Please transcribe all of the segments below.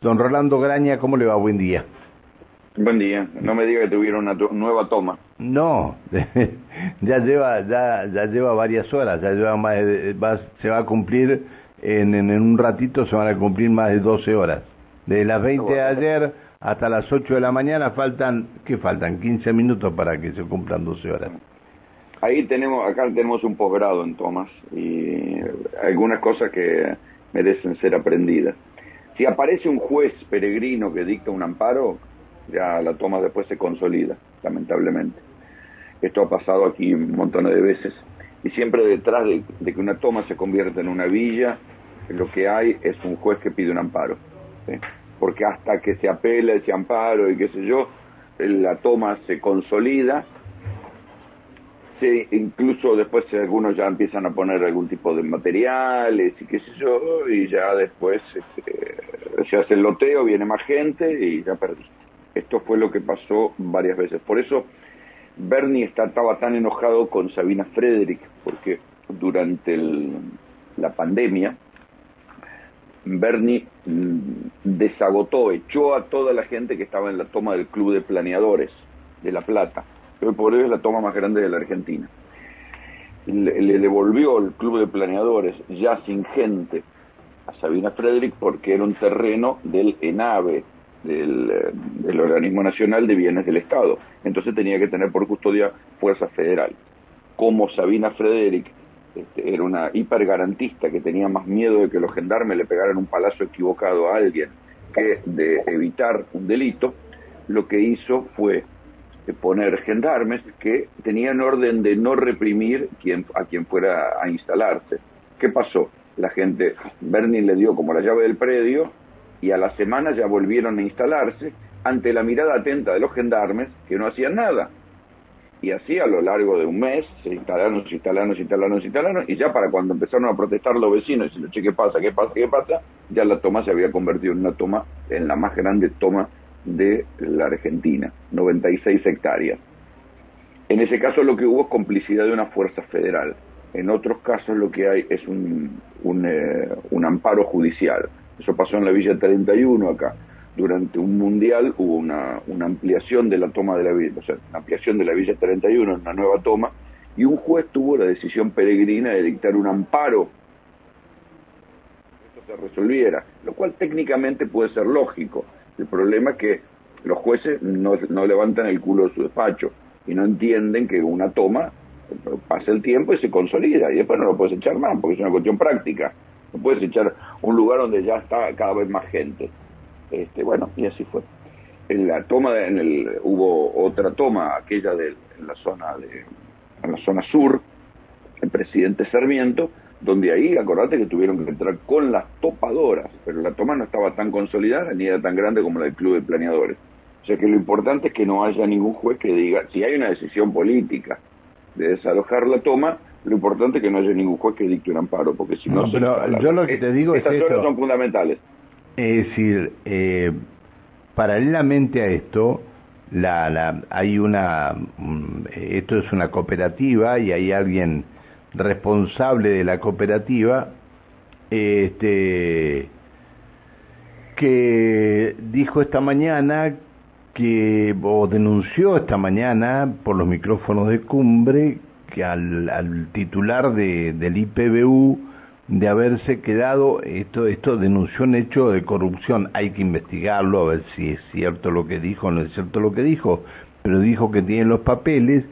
Don Rolando Graña, ¿cómo le va? Buen día. Buen día. No me diga que tuvieron una nueva toma. No, ya lleva ya ya lleva varias horas, ya lleva más se va a cumplir en, en, un ratito se van a cumplir más de 12 horas. De las 20 de ayer hasta las 8 de la mañana faltan ¿qué faltan? 15 minutos para que se cumplan 12 horas. Ahí tenemos acá tenemos un posgrado en tomas y algunas cosas que merecen ser aprendidas. Si aparece un juez peregrino que dicta un amparo, ya la toma después se consolida, lamentablemente. Esto ha pasado aquí un montón de veces. Y siempre detrás de, que una toma se convierta en una villa, lo que hay es un juez que pide un amparo. Porque hasta que se apela ese amparo y qué sé yo, la toma se consolida Sí, incluso después algunos ya empiezan a poner algún tipo de materiales y qué sé yo, y ya después este, se hace el loteo, viene más gente y ya perdiste. Esto fue lo que pasó varias veces. Por eso Bernie estaba tan enojado con Sabina Frederick, porque durante la pandemia Bernie mm, desagotó, echó a toda la gente que estaba en la toma del Club de Planeadores de La Plata por eso es la toma más grande de la Argentina. Le, devolvió el club de planeadores, ya sin gente, a Sabina Frederick porque era un terreno del ENAVE, del, eh, del, Organismo Nacional de Bienes del Estado. Entonces tenía que tener por custodia Fuerza Federal. Como Sabina Frederick este, era una hipergarantista que tenía más miedo de que los gendarmes le pegaran un palazo equivocado a alguien que de evitar un delito, lo que hizo fue poner gendarmes que tenían orden de no reprimir quien, a quien fuera a instalarse. ¿Qué pasó? La gente, Bernie le dio como la llave del predio y a la semana ya volvieron a instalarse ante la mirada atenta de los gendarmes que no hacían nada. Y así a lo largo de un mes se instalaron, se instalaron, se instalaron, se instalaron, y ya para cuando empezaron a protestar los vecinos y diciendo, che, ¿qué pasa? ¿Qué pasa? ¿Qué pasa? Ya la toma se había convertido en una toma, en la más grande toma de la Argentina, 96 hectáreas. En ese caso lo que hubo es complicidad de una fuerza federal. En otros casos lo que hay es un, un, eh, amparo judicial. Eso pasó en la Villa 31 acá. Durante un mundial hubo una, una ampliación de la toma de la Villa, o sea, una ampliación de la Villa 31, una nueva toma, y un juez tuvo la decisión peregrina de dictar un amparo que esto se resolviera, lo cual técnicamente puede ser lógico, el problema es que los jueces no, levantan el culo de su despacho y no entienden que una toma pasa el tiempo y se consolida y después no lo puedes echar más porque es una cuestión práctica. No puedes echar un lugar donde ya está cada vez más gente. Este, bueno, y así fue. En la toma, en el, hubo otra toma, aquella de en la zona de, en la zona sur, el presidente Sarmiento, donde ahí, acordate que tuvieron que entrar con las topadoras, pero la toma no estaba tan consolidada ni era tan grande como la del Club de Planeadores. O sea que lo importante es que no haya ningún juez que diga, si hay una decisión política de desalojar la toma, lo importante es que no haya ningún juez que dicte un amparo, porque si no... pero yo lo que te digo es Estas son fundamentales. Es decir, eh, paralelamente a esto, la, la, hay una... Mm, esto es una cooperativa y hay alguien responsable de la cooperativa, este, que dijo esta mañana que, o denunció esta mañana por los micrófonos de cumbre, que al, titular de, del IPBU de haberse quedado, esto, esto denunció un hecho de corrupción, hay que investigarlo a ver si es cierto lo que dijo o no es cierto lo que dijo, pero dijo que tiene los papeles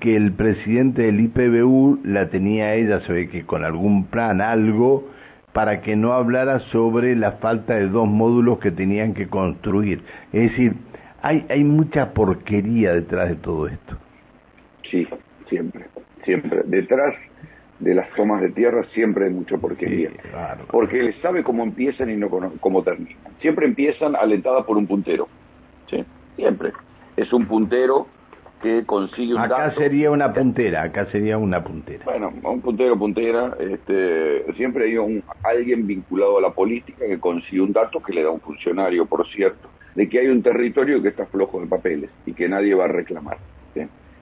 que el presidente del IPBU la tenía ella, se ve que con algún plan, algo, para que no hablara sobre la falta de dos módulos que tenían que construir. Es decir, hay, hay mucha porquería detrás de todo esto. Sí, siempre, siempre. Detrás de las tomas de tierra siempre hay mucha porquería. Porque él sabe cómo empiezan y no cómo terminan. Siempre empiezan alentada por un puntero. ¿sí? Siempre. Es un puntero que consigue un acá sería una puntera, acá sería una puntera. Bueno, un puntero, puntera, este, siempre hay un, alguien vinculado a la política que consigue un dato que le da un funcionario, por cierto, de que hay un territorio que está flojo de papeles y que nadie va a reclamar.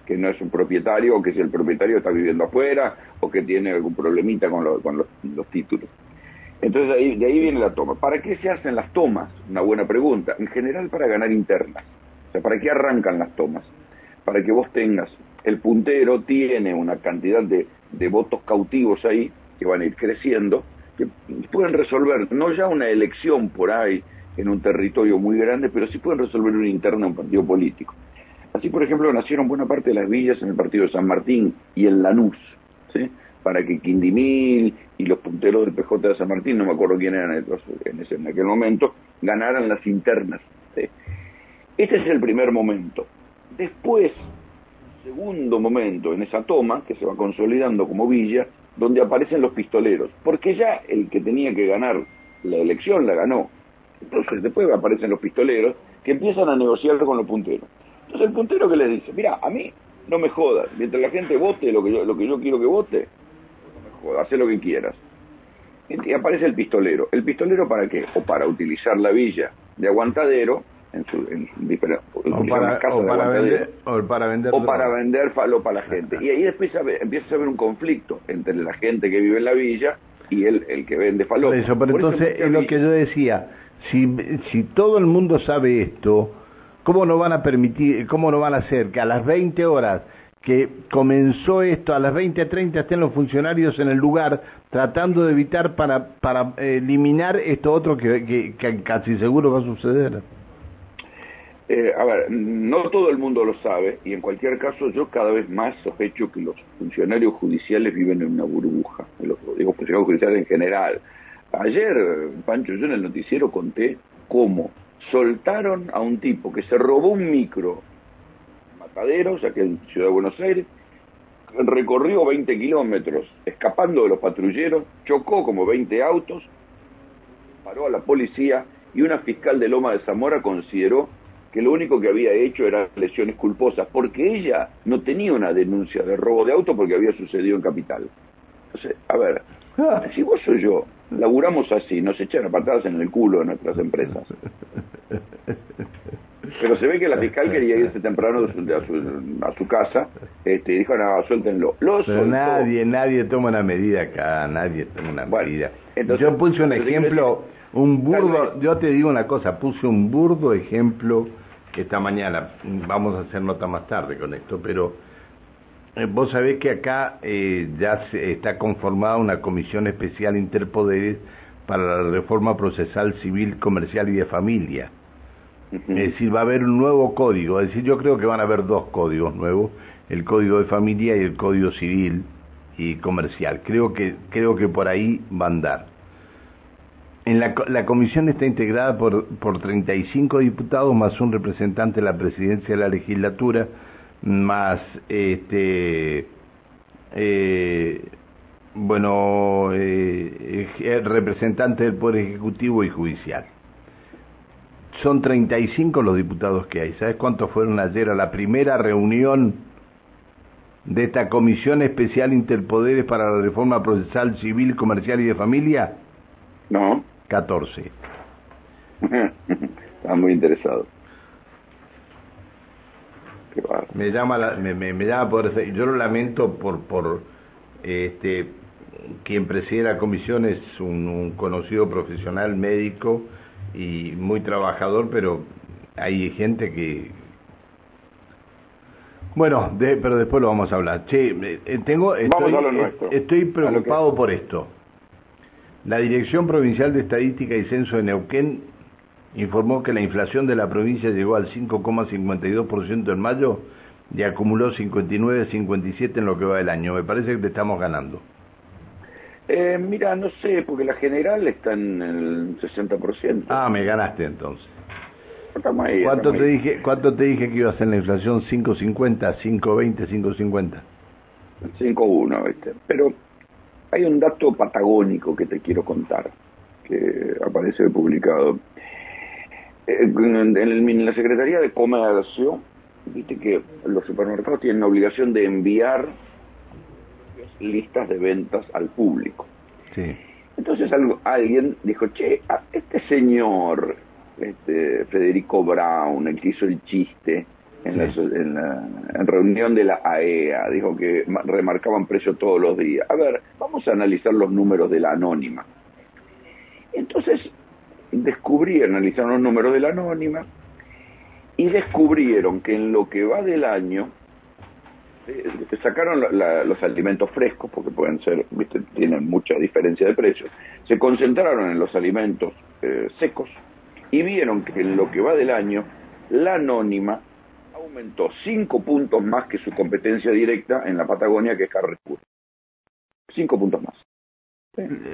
que no es un propietario o que si el propietario está viviendo afuera o que tiene algún problemita con, con los, títulos. Entonces de ahí, de ahí viene la toma. ¿Para qué se hacen las tomas? Una buena pregunta. En general para ganar internas. O sea, ¿para qué arrancan las tomas? Para que vos tengas, el puntero tiene una cantidad de, de votos cautivos ahí, que van a ir creciendo, que pueden resolver, no ya una elección por ahí en un territorio muy grande, pero sí pueden resolver una interna un partido político. Así, por ejemplo, nacieron buena parte de las villas en el partido de San Martín y en Lanús, ¿sí? para que Quindimil y los punteros del PJ de San Martín, no me acuerdo quién eran en, ese, en aquel momento, ganaran las internas. Este es el primer momento. Después, segundo momento en esa toma, que se va consolidando como villa, donde aparecen los pistoleros, porque ya el que tenía que ganar la elección la ganó. Entonces después aparecen los pistoleros que empiezan a negociar con los punteros. Entonces el puntero que les dice, mira, a mí no me jodas, mientras la gente vote lo que yo, lo que yo quiero que vote, hace lo que quieras. Y aparece el pistolero. ¿El pistolero para qué? O para utilizar la villa de aguantadero, en su, en o para, o para vender, o para vender o para vender falopa a la gente. Y ahí haber, empieza a haber un conflicto entre la gente que vive en la villa y el, el que vende falopa. Eso, pero entonces es lo que yo decía, si, si todo el mundo sabe esto, ¿cómo no van a permitir, cómo no van a hacer que a las 20 horas que comenzó esto a las 20.30 estén los funcionarios en el lugar tratando de evitar para, para eliminar esto otro que, que, casi seguro va a suceder. Eh, a ver, no todo el mundo lo sabe y en cualquier caso yo cada vez más sospecho que los funcionarios judiciales viven en una burbuja, los, digo funcionarios judiciales en general. Ayer, Pancho, yo en el noticiero conté cómo soltaron a un tipo que se robó un micro Mataderos, aquí en Ciudad de Buenos Aires, recorrió 20 kilómetros escapando de los patrulleros, chocó como 20 autos, paró a la policía y una fiscal de Loma de Zamora consideró que lo único que había hecho eran lesiones culposas, porque ella no tenía una denuncia de robo de auto porque había sucedido en Capital. Entonces, a ver, ah. si vos o yo laburamos así, nos echan a patadas en el culo de nuestras empresas. Pero se ve que la fiscal quería irse temprano a su, casa este, y dijo, no, suéltenlo. Pero nadie, nadie toma una medida acá, nadie toma una medida. yo puse un ejemplo, un burdo, yo te digo una cosa, puse un burdo ejemplo esta mañana, vamos a hacer nota más tarde con esto, pero eh, vos sabés que acá eh, ya se, está conformada una comisión especial interpoderes para la reforma procesal civil, comercial y de familia. Es decir, va a haber un nuevo código, es decir, yo creo que van a haber dos códigos nuevos, el código de familia y el código civil y comercial. Creo que, creo que por ahí va a andar. En la, la comisión está integrada por, por 35 diputados más un representante de la presidencia de la legislatura, más este eh, bueno eh, representante del poder ejecutivo y judicial. Son 35 los diputados que hay. Sabes cuántos fueron ayer a la primera reunión de esta comisión especial interpoderes para la reforma procesal civil comercial y de familia no 14 está muy interesado. Me llama la, me, me, llama por yo lo lamento por por este quien preside la comisión es un, conocido profesional médico y muy trabajador pero hay gente que bueno pero después lo vamos a hablar. Che eh, tengo estoy, estoy preocupado por esto la Dirección Provincial de Estadística y Censo de Neuquén informó que la inflación de la provincia llegó al 5,52% en mayo y acumuló 59,57 en lo que va del año. Me parece que te estamos ganando. Eh, mira, no sé, porque la general está en el 60%. Ah, me ganaste entonces. ¿Cuánto te dije cuánto te dije que iba a ser la inflación? 5.50, 5.20, 5.50. 5.1, ¿viste? Pero hay un dato patagónico que te quiero contar, que aparece publicado. Eh, en, la Secretaría de Comercio, viste que los supermercados tienen la obligación de enviar listas de ventas al público. Sí. Entonces alguien dijo, che, este señor, este Federico Brown, el que hizo el chiste en, la, en reunión de la AEA, e dijo que remarcaban precio todos los días. A ver, vamos a analizar los números de la anónima. Entonces descubrí, analizaron los números de la anónima y descubrieron que en lo que va del año eh, sacaron los alimentos frescos porque pueden ser, ¿viste? tienen mucha diferencia de precios, se concentraron en los alimentos eh, secos y vieron que en lo que va del año la anónima aumentó cinco puntos más que su competencia directa en la Patagonia que es Carrefour. Cinco puntos más.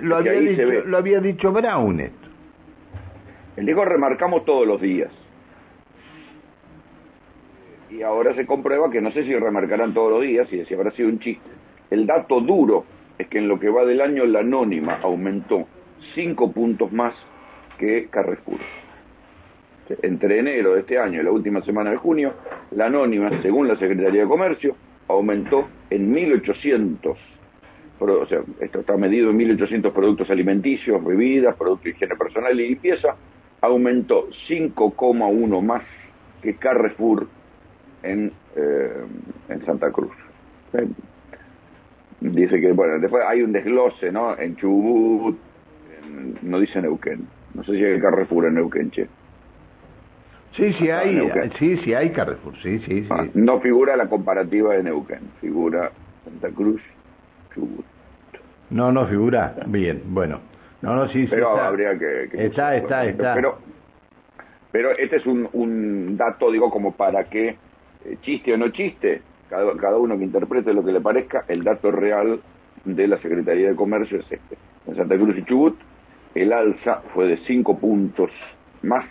Lo, había dicho, lo había dicho Brown esto. El dijo remarcamos todos los días y ahora se comprueba que no sé si remarcarán todos los días y si habrá sido un chiste. El dato duro es que en lo que va del año la anónima aumentó cinco puntos más que Carrefour. Entre enero de este año y la última semana de junio, la anónima, según la Secretaría de Comercio, aumentó en 1.800, o sea, esto está medido en 1.800 productos alimenticios, bebidas, productos de higiene personal y limpieza, aumentó 5,1 más que Carrefour en, eh, Santa Cruz. Dice que, bueno, después hay un desglose, ¿no? En Chubut, no dice Neuquén. No sé si hay Carrefour en Neuquén, che. Sí, sí hay, sí, sí hay Carrefour, sí, sí, sí. Ah, no figura la comparativa de Neuquén, figura Santa Cruz, Chubut. No, no figura, bien, bueno. No, no, sí, Pero está. habría que... está, está, está. Pero, pero este es un, un dato, digo, como para que eh, chiste o no chiste, cada, cada uno que interprete lo que le parezca, el dato real de la Secretaría de Comercio es este. En Santa Cruz y Chubut, el alza fue de 5 puntos más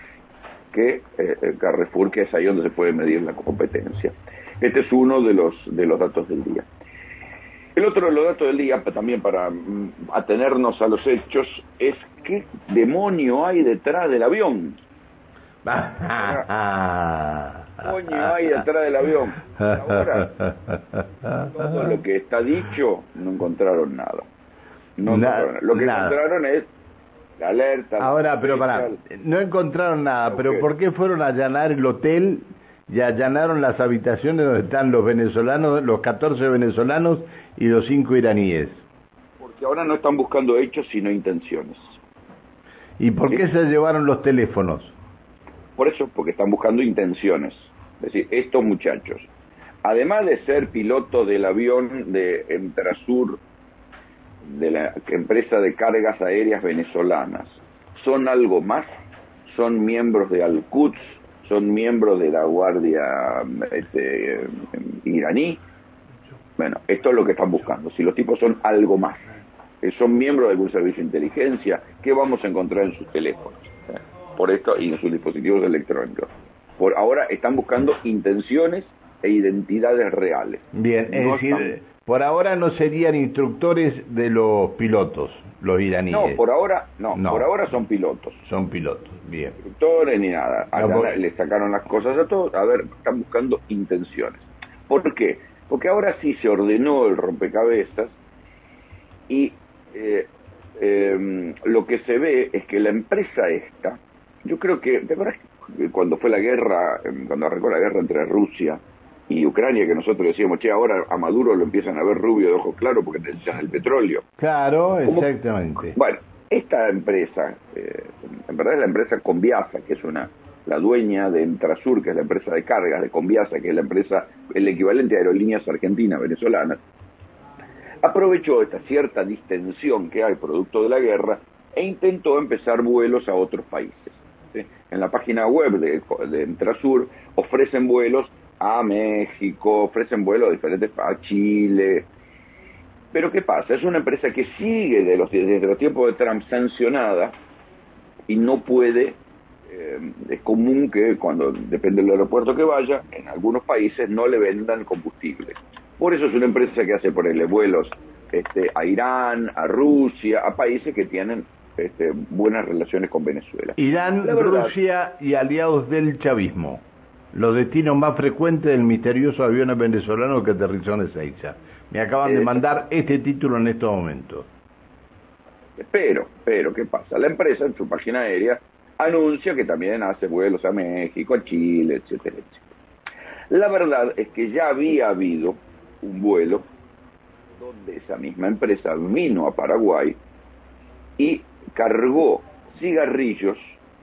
que eh, Carrefour, que es ahí donde se puede medir la competencia. Este es uno de los, de los datos del día. El otro de los datos del día, también para mm, atenernos a los hechos, es qué demonio hay detrás del avión. coño hay detrás del avión. Ahora, todo lo que está dicho, no encontraron nada. No Lo que encontraron es la alerta. Ahora, pero para, no encontraron nada, pero ¿por qué fueron a allanar el hotel y allanaron las habitaciones donde están los venezolanos, los 14 venezolanos y los 5 iraníes? Porque ahora no están buscando hechos, sino intenciones. ¿Y por qué se llevaron los teléfonos? Por eso, porque están buscando intenciones. Es decir, estos muchachos, además de ser piloto del avión de Entrasur, de la empresa de cargas aéreas venezolanas, son algo más, son miembros de Al-Quds, son miembros de la Guardia este, iraní. Bueno, esto es lo que están buscando. Si los tipos son algo más, eh, son miembros de algún servicio de inteligencia, ¿qué vamos a encontrar en sus teléfonos? por esto y en sus dispositivos electrónicos. Por ahora están buscando intenciones e identidades reales. Bien, es decir, por ahora no serían instructores de los pilotos, los iraníes. No, por ahora no, por ahora son pilotos. Son pilotos, bien. Instructores ni nada. Le sacaron las cosas a todos, a ver, están buscando intenciones. ¿Por qué? Porque ahora sí se ordenó el rompecabezas y eh, eh, lo que se ve es que la empresa esta, yo creo que, de verdad, cuando fue la guerra, em, cuando arrancó la guerra entre Rusia y Ucrania, que nosotros decíamos, che, ahora a Maduro lo empiezan a ver rubio de ojos claros porque necesitan el petróleo. Claro, exactamente. Bueno, esta empresa, eh, en verdad es la empresa Conviasa, que es una la dueña de Entrasur, que es la empresa de cargas de Conviasa, que es la empresa, el equivalente a aerolíneas argentinas, venezolanas, aprovechó esta cierta distensión que hay producto de la guerra e intentó empezar vuelos a otros países en la página web de, de Entrasur ofrecen vuelos a México, ofrecen vuelos diferentes a Chile. Pero ¿qué pasa? Es una empresa que sigue de los, desde los tiempos de Trump sancionada y no puede, eh, es común que cuando depende del aeropuerto que vaya, en algunos países no le vendan combustible. Por eso es una empresa que hace ponerle vuelos este, a Irán, a Rusia, a países que tienen este, buenas relaciones con Venezuela. Irán, Rusia y aliados del chavismo, los destinos más frecuentes del misterioso avión venezolano que aterrizó en Ezeiza. Me acaban de mandar este título en estos momentos. Pero, pero, ¿qué pasa? La empresa en su página aérea anuncia que también hace vuelos a México, a Chile, etcétera, etcétera. La verdad es que ya había habido un vuelo donde esa misma empresa vino a Paraguay y cargó cigarrillos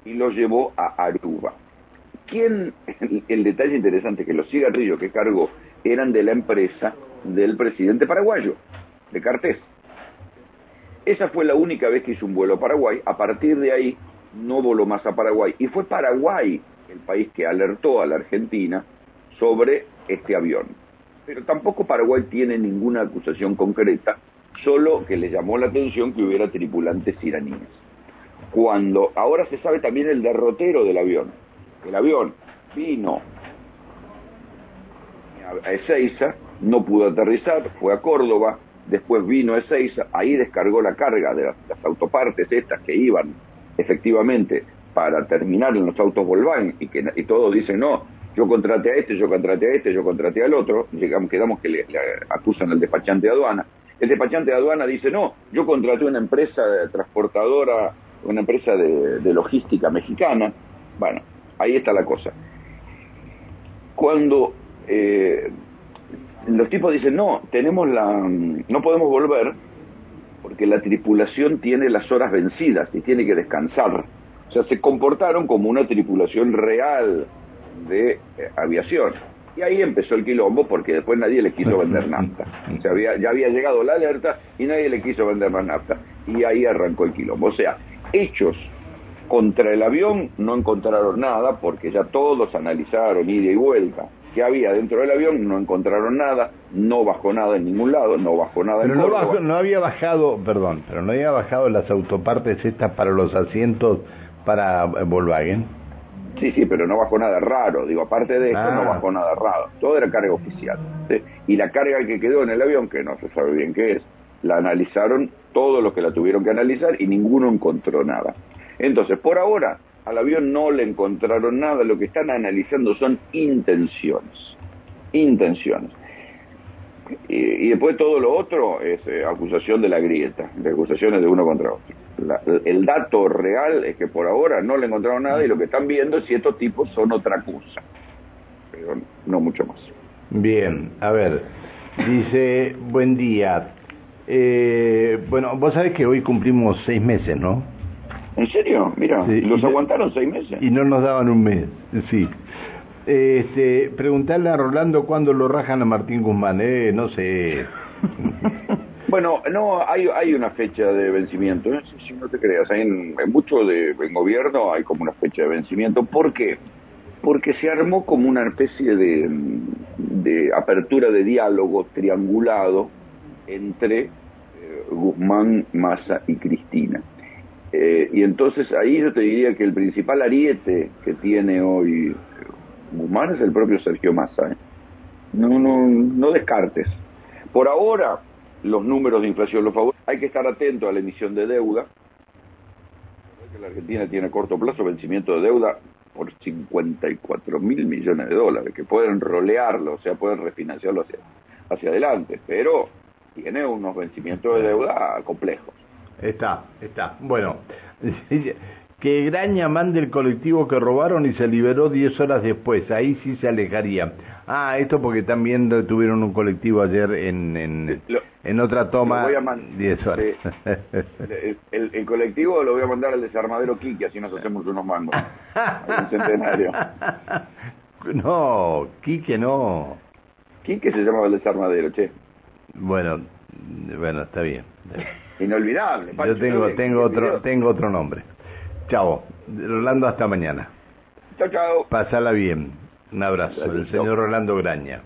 y los llevó a Aruba. ¿Quién? El, detalle interesante que los cigarrillos que cargó eran de la empresa del presidente paraguayo, de Cartés. Esa fue la única vez que hizo un vuelo a Paraguay. A partir de ahí no voló más a Paraguay. Y fue Paraguay el país que alertó a la Argentina sobre este avión. Pero tampoco Paraguay tiene ninguna acusación concreta, solo que le llamó la atención que hubiera tripulantes iraníes. Cuando ahora se sabe también el derrotero del avión. El avión vino a Ezeiza, no pudo aterrizar, fue a Córdoba, después vino a Ezeiza, ahí descargó la carga de las, autopartes estas que iban efectivamente para terminar en los autos Volkswagen y que y todos dicen no, yo contraté a este, yo contraté a este, yo contraté al otro, llegamos, quedamos que le, acusan al despachante de aduana. El despachante de aduana dice no, yo contraté una empresa transportadora, una empresa de logística mexicana. Bueno, ahí está la cosa. Cuando eh, los tipos dicen, no, tenemos la, no podemos volver porque la tripulación tiene las horas vencidas y tiene que descansar. O sea, se comportaron como una tripulación real de eh, aviación. Y ahí empezó el quilombo porque después nadie le quiso vender nafta. O sea, había, ya había llegado la alerta y nadie le quiso vender más nafta. Y ahí arrancó el quilombo. O sea, hechos contra el avión no encontraron nada porque ya todos analizaron ida y vuelta que había dentro del avión, no encontraron nada, no bajó nada en ningún lado, no bajó nada en no, bajó, no había bajado, perdón, pero no había bajado las autopartes estas para los asientos para Volkswagen. Sí, sí, pero no bajó nada raro, digo, aparte de eso no ah. bajó nada raro, todo era carga oficial. Y la carga que quedó en el avión, que no se sabe bien qué es, la analizaron todos los que la tuvieron que analizar y ninguno encontró nada. Entonces, por ahora, al avión no le encontraron nada, lo que están analizando son intenciones. Intenciones. Y, después todo lo otro es eh, acusación de la grieta, de acusaciones de uno contra otro. el dato real es que por ahora no le encontraron nada y lo que están viendo es si estos tipos son otra cosa. Pero no mucho más. Bien, a ver, dice, buen día. Eh, bueno, vos sabés que hoy cumplimos seis meses, ¿no? ¿En serio? Mira, los aguantaron seis meses. Y no nos daban un mes, sí. Este, preguntarle a Rolando cuándo lo rajan a Martín Guzmán, eh, no sé. bueno, no, hay, hay una fecha de vencimiento, ¿eh? si no te creas, en, mucho de, en gobierno hay como una fecha de vencimiento. ¿Por qué? Porque se armó como una especie de, de apertura de diálogo triangulado entre eh, Guzmán, Massa y Cristina. Eh, y entonces ahí yo te diría que el principal ariete que tiene hoy Guzmán es el propio Sergio Massa. ¿eh? No, no, no descartes. Por ahora, los números de inflación lo favorecen. Hay que estar atento a la emisión de deuda. La Argentina tiene a corto plazo vencimiento de deuda por 54 mil millones de dólares, que pueden rolearlo, o sea, pueden refinanciarlo hacia, hacia adelante, pero tiene unos vencimientos de deuda complejos. Está, está. Bueno, que Graña mande el colectivo que robaron y se liberó 10 horas después. Ahí sí se alejaría. Ah, esto porque también tuvieron un colectivo ayer en, en, en otra toma. 10 horas. el, colectivo lo voy a mandar al desarmadero Kiki, así nos hacemos unos mangos. un centenario. No, Quique no. Quique se llamaba el desarmadero, che. Bueno, bueno, está bien inolvidable. Yo tengo, tengo otro, tengo otro nombre. Chao, Rolando, hasta mañana. Chao, chao. Pásala bien. Un abrazo. El señor Rolando Graña.